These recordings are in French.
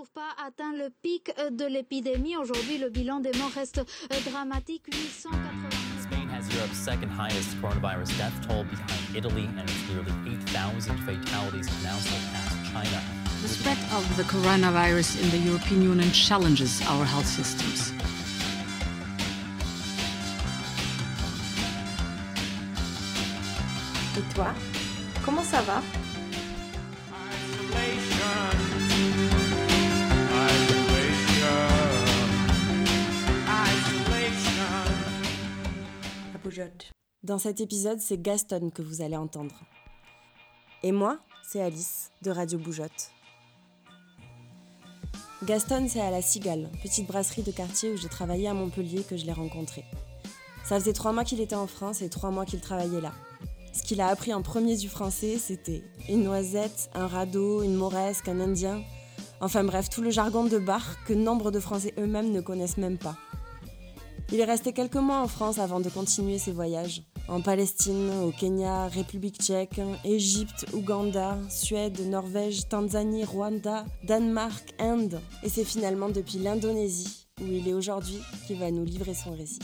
toujours pas atteint le pic euh, de l'épidémie. Aujourd'hui, le bilan des morts reste euh, dramatique. 880 Spain has Europe's second highest coronavirus death toll behind Italy, and it's nearly 8,000 fatalities now surpass China. The spread of the coronavirus in the European Union challenges our health systems. Et toi, comment ça va? Dans cet épisode, c'est Gaston que vous allez entendre. Et moi, c'est Alice de Radio Bougeotte. Gaston, c'est à la Cigale, petite brasserie de quartier où j'ai travaillé à Montpellier que je l'ai rencontré. Ça faisait trois mois qu'il était en France et trois mois qu'il travaillait là. Ce qu'il a appris en premier du français, c'était une noisette, un radeau, une mauresque, un indien. Enfin bref, tout le jargon de bar que nombre de Français eux-mêmes ne connaissent même pas. Il est resté quelques mois en France avant de continuer ses voyages. En Palestine, au Kenya, République tchèque, Égypte, Ouganda, Suède, Norvège, Tanzanie, Rwanda, Danemark, Inde. Et c'est finalement depuis l'Indonésie, où il est aujourd'hui, qu'il va nous livrer son récit.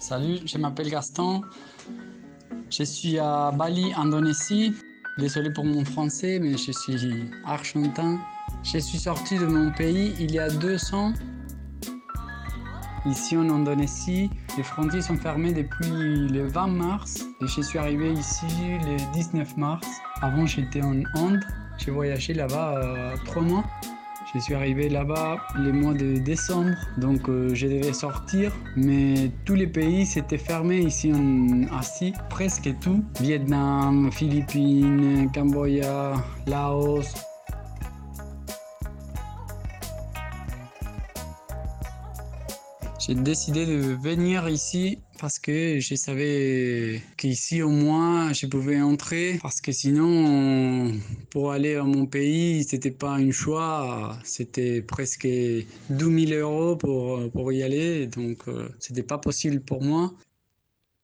Salut, je m'appelle Gaston. Je suis à Bali, Indonésie. Désolé pour mon français, mais je suis argentin. Je suis sorti de mon pays il y a deux ans. Ici en Indonésie, les frontières sont fermées depuis le 20 mars je suis arrivé ici le 19 mars. Avant, j'étais en Inde. J'ai voyagé là-bas euh, trois mois. Je suis arrivé là-bas le mois de décembre, donc euh, je devais sortir, mais tous les pays s'étaient fermés ici en Asie, presque tout. Vietnam, Philippines, Cambodge, Laos. J'ai décidé de venir ici parce que je savais qu'ici au moins je pouvais entrer. Parce que sinon pour aller à mon pays c'était pas un choix. C'était presque 12 000 euros pour, pour y aller. Donc euh, c'était pas possible pour moi.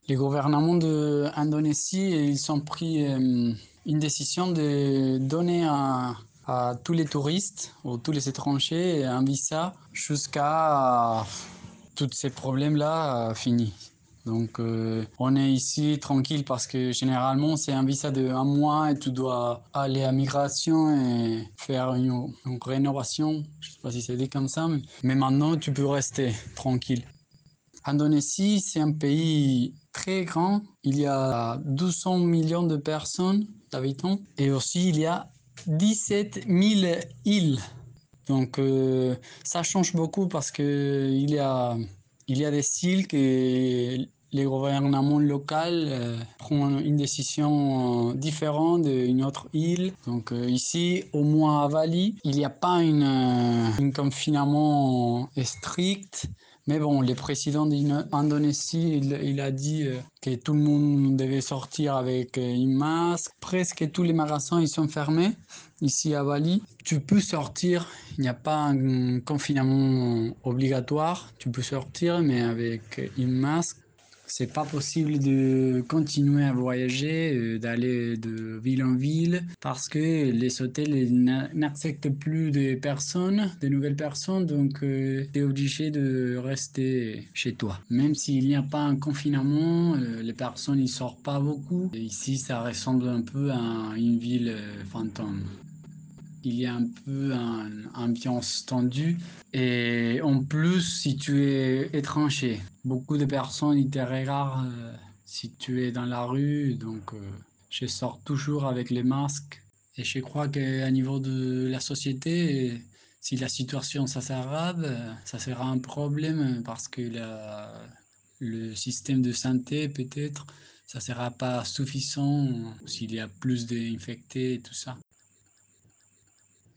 Les gouvernements de Indonésie ils ont pris euh, une décision de donner à, à tous les touristes ou tous les étrangers un visa jusqu'à tous ces problèmes-là euh, finis. Donc euh, on est ici tranquille parce que généralement c'est un visa de un mois et tu dois aller à migration et faire une, une rénovation. Je sais pas si c'est dit comme ça, mais, mais maintenant tu peux rester tranquille. Indonésie, c'est un pays très grand. Il y a 200 millions de personnes, d'habitants, et aussi il y a 17 000 îles. Donc euh, ça change beaucoup parce que il y a il y a des îles que les gouvernements locaux euh, prennent une décision euh, différente d'une autre île. Donc euh, ici, au moins à Bali, il n'y a pas un confinement strict. Mais bon, le président d'Indonésie, il, il, a dit que tout le monde devait sortir avec une masque. Presque tous les magasins, ils sont fermés ici à Bali. Tu peux sortir, il n'y a pas un confinement obligatoire. Tu peux sortir, mais avec une masque. C'est pas possible de continuer à voyager, euh, d'aller de ville en ville, parce que les hôtels n'acceptent plus de personnes, de nouvelles personnes, donc euh, tu es obligé de rester chez toi. Même s'il n'y a pas un confinement, euh, les personnes ne sortent pas beaucoup. Ici, ça ressemble un peu à une ville fantôme il y a un peu une ambiance tendue. Et en plus, si tu es étranger, beaucoup de personnes ils te regardent si tu es dans la rue. Donc, euh, je sors toujours avec les masques. Et je crois qu'à niveau de la société, si la situation s'aggrave, ça sera un problème parce que le système de santé, peut-être, ça ne sera pas suffisant s'il y a plus d'infectés et tout ça.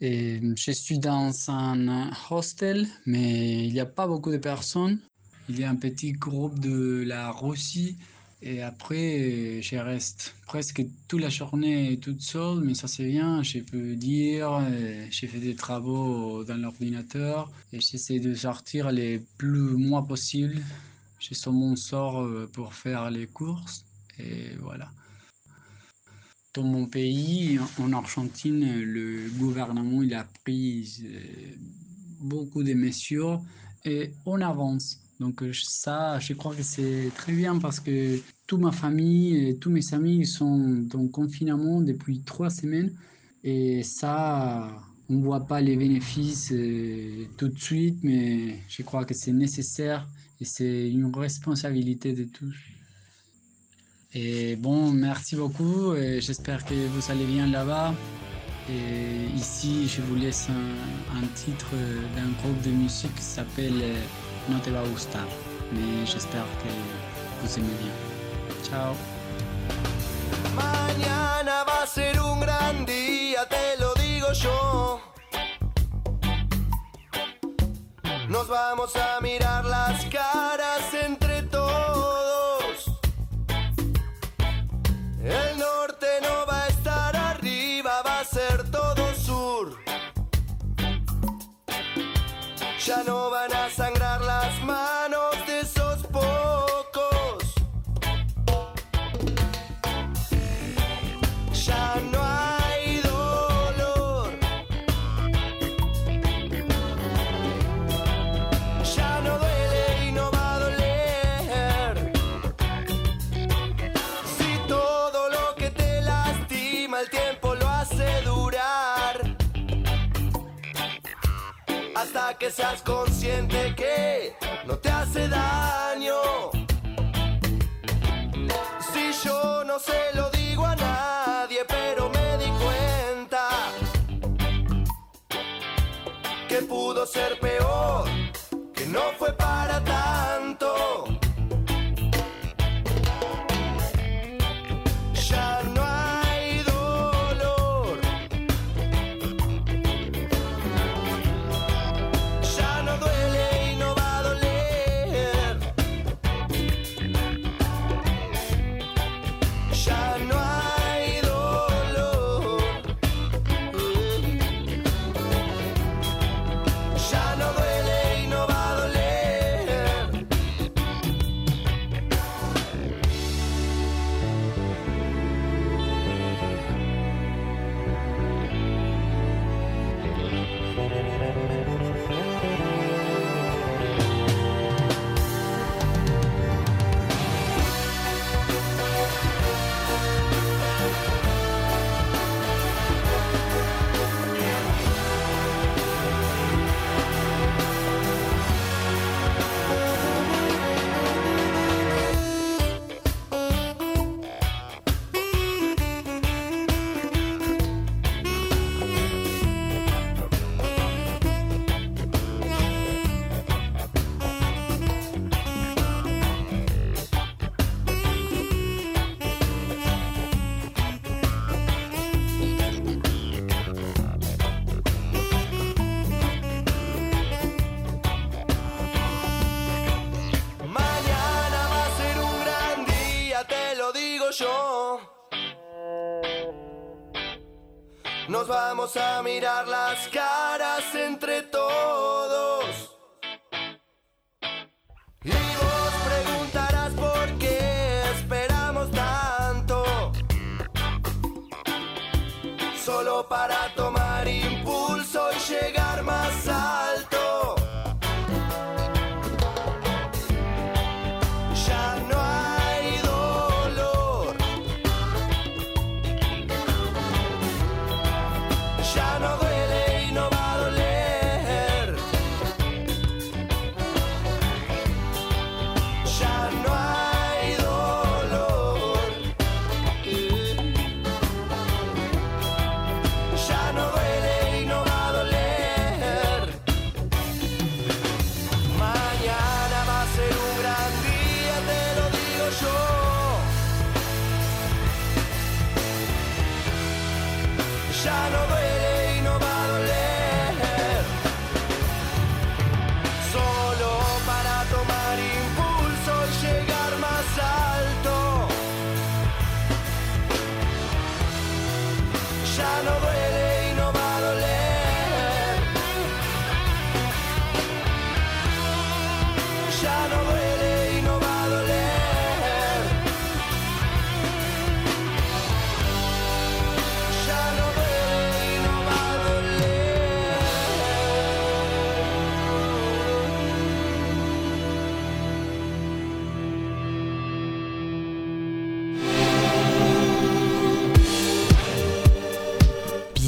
Je suis dans un hostel, mais il n'y a pas beaucoup de personnes. Il y a un petit groupe de la Russie. Et après, je reste presque toute la journée toute seule, mais ça c'est bien, je peux dire, j'ai fait des travaux dans l'ordinateur et j'essaie de sortir les plus mois possible. J'ai sur mon sort pour faire les courses et voilà. Dans mon pays, en Argentine, le gouvernement il a pris euh, beaucoup de mesures et on avance. Donc ça, je crois que c'est très bien parce que toute ma famille et tous mes amis sont en confinement depuis trois semaines et ça, on ne voit pas les bénéfices euh, tout de suite, mais je crois que c'est nécessaire et c'est une responsabilité de tous. Et bon, merci beaucoup j'espère que vous allez bien là-bas. Et ici, je vous laisse un, titre d'un groupe de musique qui s'appelle euh, No te va gustar. Mais j'espère que vous aimez bien. Ciao. Mañana va ser un gran día, te lo digo yo. Nos vamos a mirar las caras no van a sangrar las manos de esos pocos. Ya no hay dolor. Ya no duele y no va a doler. Si todo lo que te lastima el tiempo lo hace durar. Que seas consciente que no te hace daño. Si yo no se lo digo a nadie, pero me di cuenta que pudo ser peor, que no fue para tanto. Lo digo yo. Nos vamos a mirar las caras entre todos. Y vos preguntarás por qué esperamos tanto. Solo para tomar impulso y llegar más alto. Ya no duele y no va a doler. Solo para tomar impulso y llegar más alto. Ya no.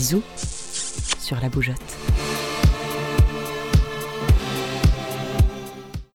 Bisous sur la bougeotte.